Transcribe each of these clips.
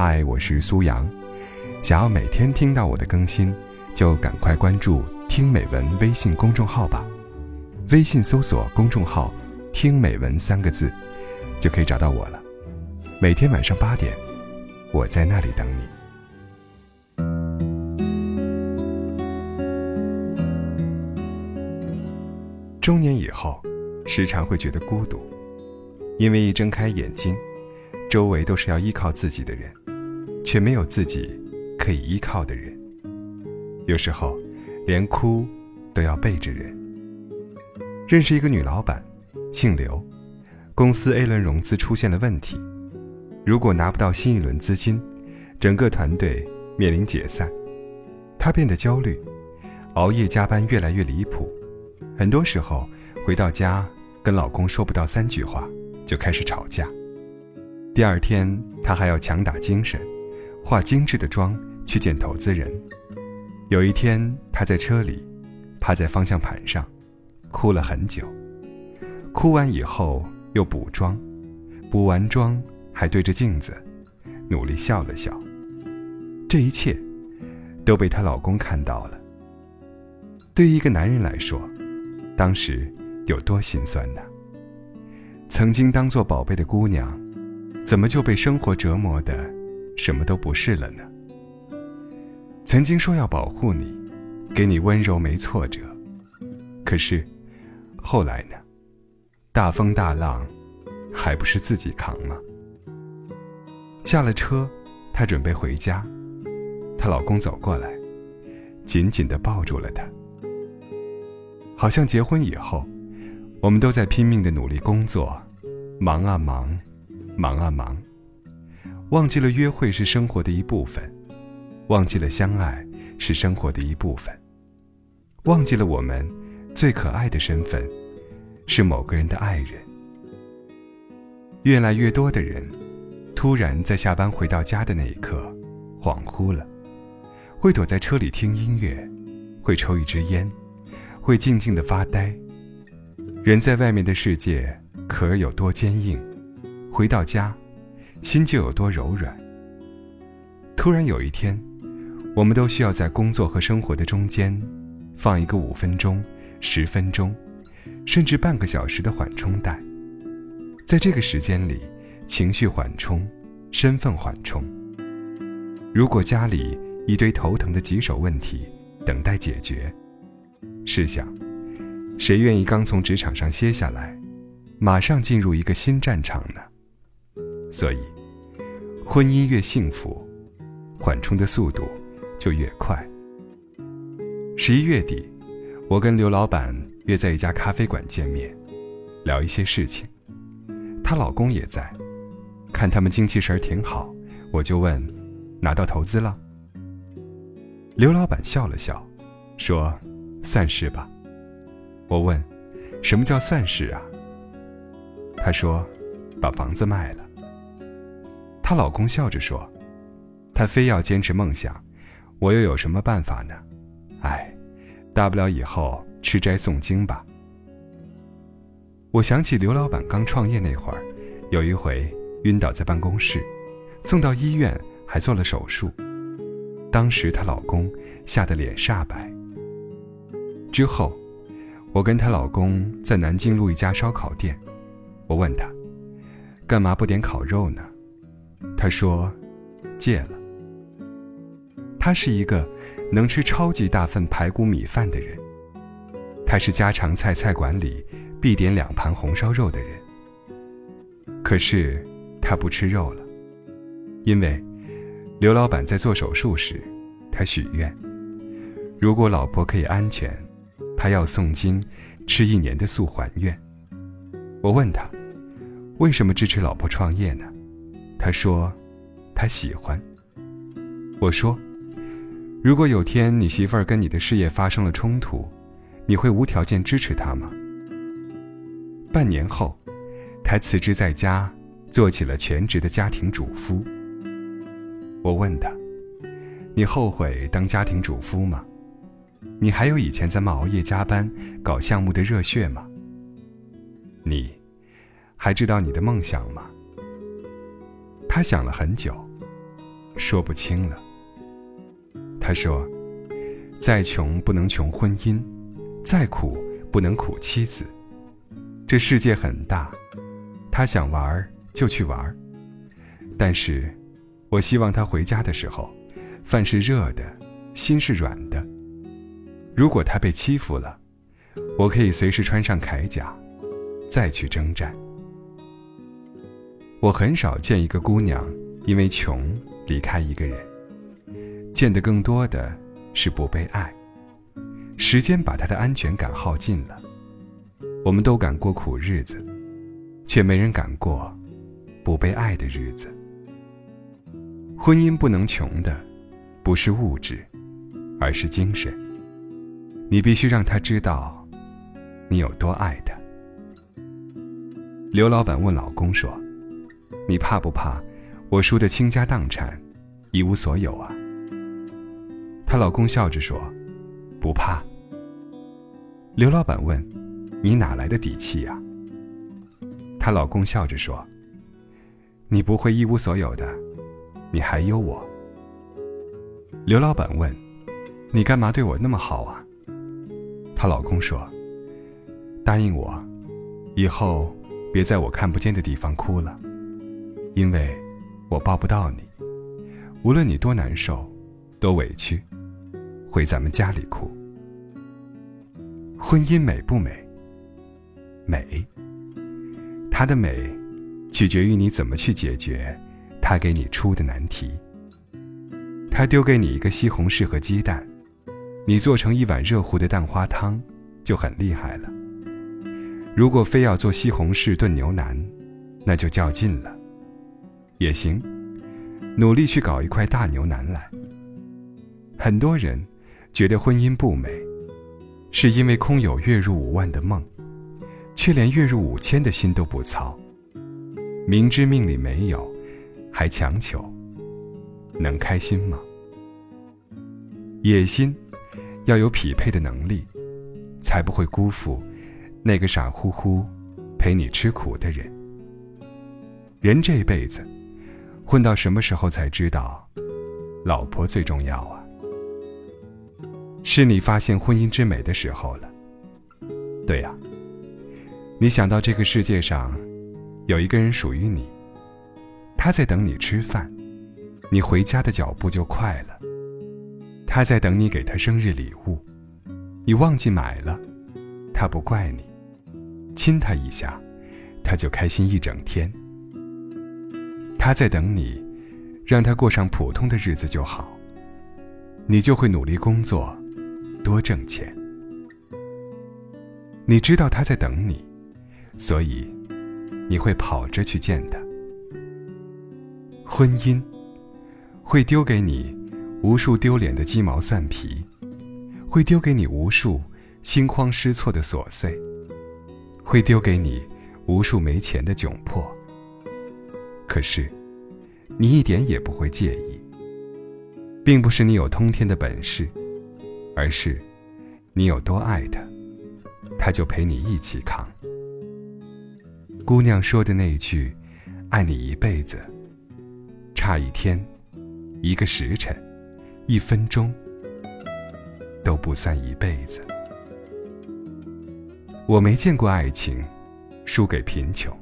嗨，我是苏阳。想要每天听到我的更新，就赶快关注“听美文”微信公众号吧。微信搜索公众号“听美文”三个字，就可以找到我了。每天晚上八点，我在那里等你。中年以后，时常会觉得孤独，因为一睁开眼睛，周围都是要依靠自己的人，却没有自己可以依靠的人。有时候，连哭都要背着人。认识一个女老板，姓刘，公司 A 轮融资出现了问题，如果拿不到新一轮资金，整个团队面临解散。她变得焦虑，熬夜加班越来越离谱。很多时候，回到家跟老公说不到三句话，就开始吵架。第二天，她还要强打精神，化精致的妆去见投资人。有一天，她在车里，趴在方向盘上，哭了很久。哭完以后又补妆，补完妆还对着镜子，努力笑了笑。这一切，都被她老公看到了。对于一个男人来说，当时有多心酸呢？曾经当做宝贝的姑娘，怎么就被生活折磨的什么都不是了呢？曾经说要保护你，给你温柔没挫折，可是后来呢？大风大浪，还不是自己扛吗？下了车，她准备回家，她老公走过来，紧紧地抱住了她。好像结婚以后，我们都在拼命的努力工作，忙啊忙，忙啊忙，忘记了约会是生活的一部分，忘记了相爱是生活的一部分，忘记了我们最可爱的身份是某个人的爱人。越来越多的人，突然在下班回到家的那一刻，恍惚了，会躲在车里听音乐，会抽一支烟。会静静的发呆。人在外面的世界壳有多坚硬，回到家，心就有多柔软。突然有一天，我们都需要在工作和生活的中间，放一个五分钟、十分钟，甚至半个小时的缓冲带。在这个时间里，情绪缓冲，身份缓冲。如果家里一堆头疼的棘手问题等待解决。试想，谁愿意刚从职场上歇下来，马上进入一个新战场呢？所以，婚姻越幸福，缓冲的速度就越快。十一月底，我跟刘老板约在一家咖啡馆见面，聊一些事情。她老公也在，看他们精气神挺好，我就问：拿到投资了？刘老板笑了笑，说。算是吧，我问：“什么叫算是啊？”他说：“把房子卖了。”她老公笑着说：“她非要坚持梦想，我又有什么办法呢？哎，大不了以后吃斋诵经吧。”我想起刘老板刚创业那会儿，有一回晕倒在办公室，送到医院还做了手术，当时她老公吓得脸煞白。之后，我跟她老公在南京路一家烧烤店，我问他，干嘛不点烤肉呢？他说，戒了。他是一个能吃超级大份排骨米饭的人，他是家常菜菜馆里必点两盘红烧肉的人。可是他不吃肉了，因为刘老板在做手术时，他许愿，如果老婆可以安全。他要诵经，吃一年的素还愿。我问他，为什么支持老婆创业呢？他说，他喜欢。我说，如果有天你媳妇儿跟你的事业发生了冲突，你会无条件支持她吗？半年后，他辞职在家，做起了全职的家庭主夫。我问他，你后悔当家庭主夫吗？你还有以前在冒熬夜加班搞项目的热血吗？你还知道你的梦想吗？他想了很久，说不清了。他说：“再穷不能穷婚姻，再苦不能苦妻子。这世界很大，他想玩就去玩。但是，我希望他回家的时候，饭是热的，心是软的。如果他被欺负了，我可以随时穿上铠甲，再去征战。我很少见一个姑娘因为穷离开一个人，见得更多的是不被爱。时间把她的安全感耗尽了。我们都敢过苦日子，却没人敢过不被爱的日子。婚姻不能穷的，不是物质，而是精神。你必须让他知道，你有多爱他。刘老板问老公说。你怕不怕，我输得倾家荡产，一无所有啊？她老公笑着说：“不怕。”刘老板问：“你哪来的底气呀？”她老公笑着说：“你不会一无所有的，你还有我。”刘老板问：“你干嘛对我那么好啊？”她老公说：“答应我，以后别在我看不见的地方哭了。”因为，我抱不到你，无论你多难受，多委屈，回咱们家里哭。婚姻美不美？美。它的美，取决于你怎么去解决他给你出的难题。他丢给你一个西红柿和鸡蛋，你做成一碗热乎的蛋花汤，就很厉害了。如果非要做西红柿炖牛腩，那就较劲了。也行，努力去搞一块大牛腩来。很多人觉得婚姻不美，是因为空有月入五万的梦，却连月入五千的心都不操。明知命里没有，还强求，能开心吗？野心要有匹配的能力，才不会辜负那个傻乎乎陪你吃苦的人。人这一辈子。混到什么时候才知道，老婆最重要啊？是你发现婚姻之美的时候了。对呀，你想到这个世界上有一个人属于你，他在等你吃饭，你回家的脚步就快了。他在等你给他生日礼物，你忘记买了，他不怪你，亲他一下，他就开心一整天。他在等你，让他过上普通的日子就好。你就会努力工作，多挣钱。你知道他在等你，所以你会跑着去见他。婚姻会丢给你无数丢脸的鸡毛蒜皮，会丢给你无数心慌失措的琐碎，会丢给你无数没钱的窘迫。可是，你一点也不会介意，并不是你有通天的本事，而是你有多爱他，他就陪你一起扛。姑娘说的那句“爱你一辈子”，差一天、一个时辰、一分钟都不算一辈子。我没见过爱情输给贫穷。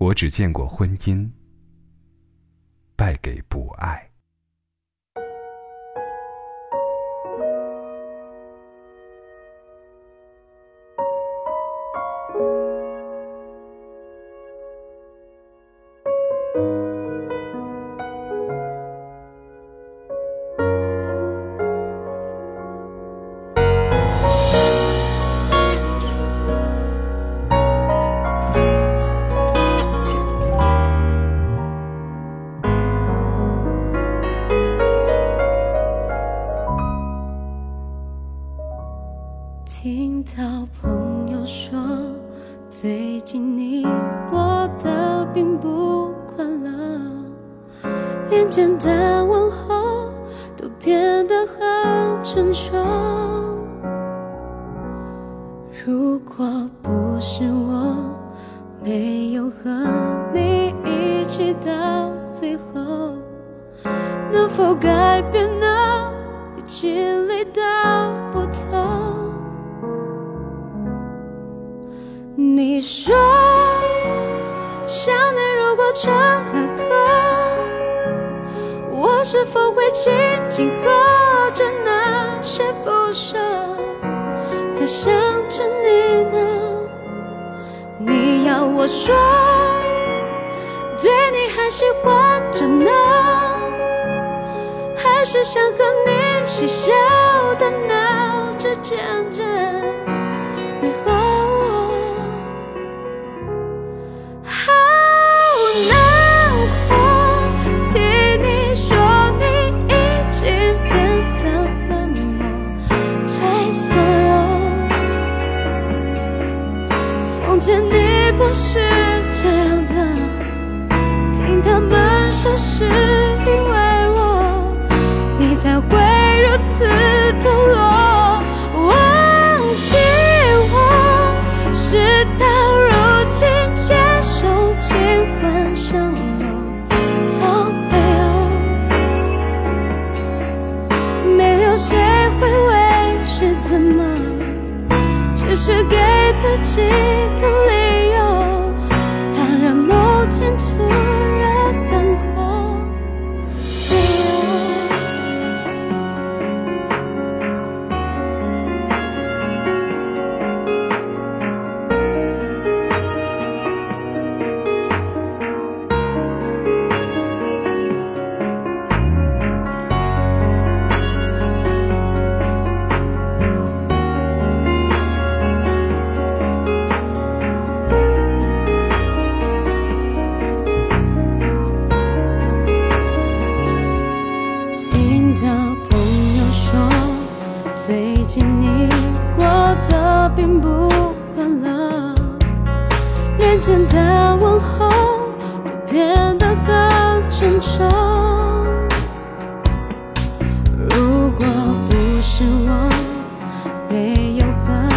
我只见过婚姻败给不爱。不是我没有和你一起到最后。能否改变呢？你经历到不同。你说，想念如果成了歌，我是否会轻轻和着那些不舍，在想我说，对你还喜欢着呢，还是想和你嬉笑的闹着渐渐你和我，好难过，听你说你已经变得冷漠，退缩。从前你不是这样的，听他们说是因为我，你才会如此堕落。忘记我，事到如今牵手今晚相拥，都没有，没有谁会为是怎么。只是给自己个连简单问候都变得很沉重。如果不是我没有和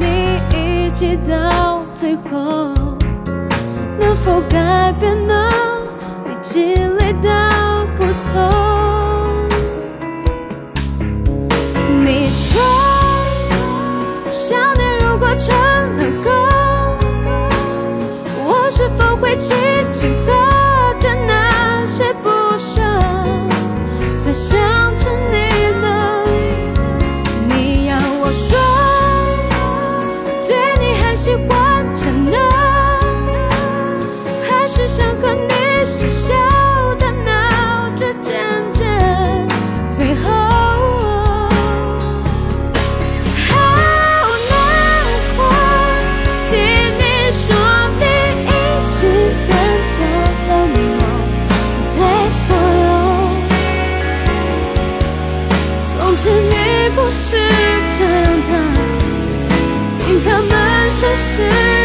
你一起到最后，能否改变呢？你们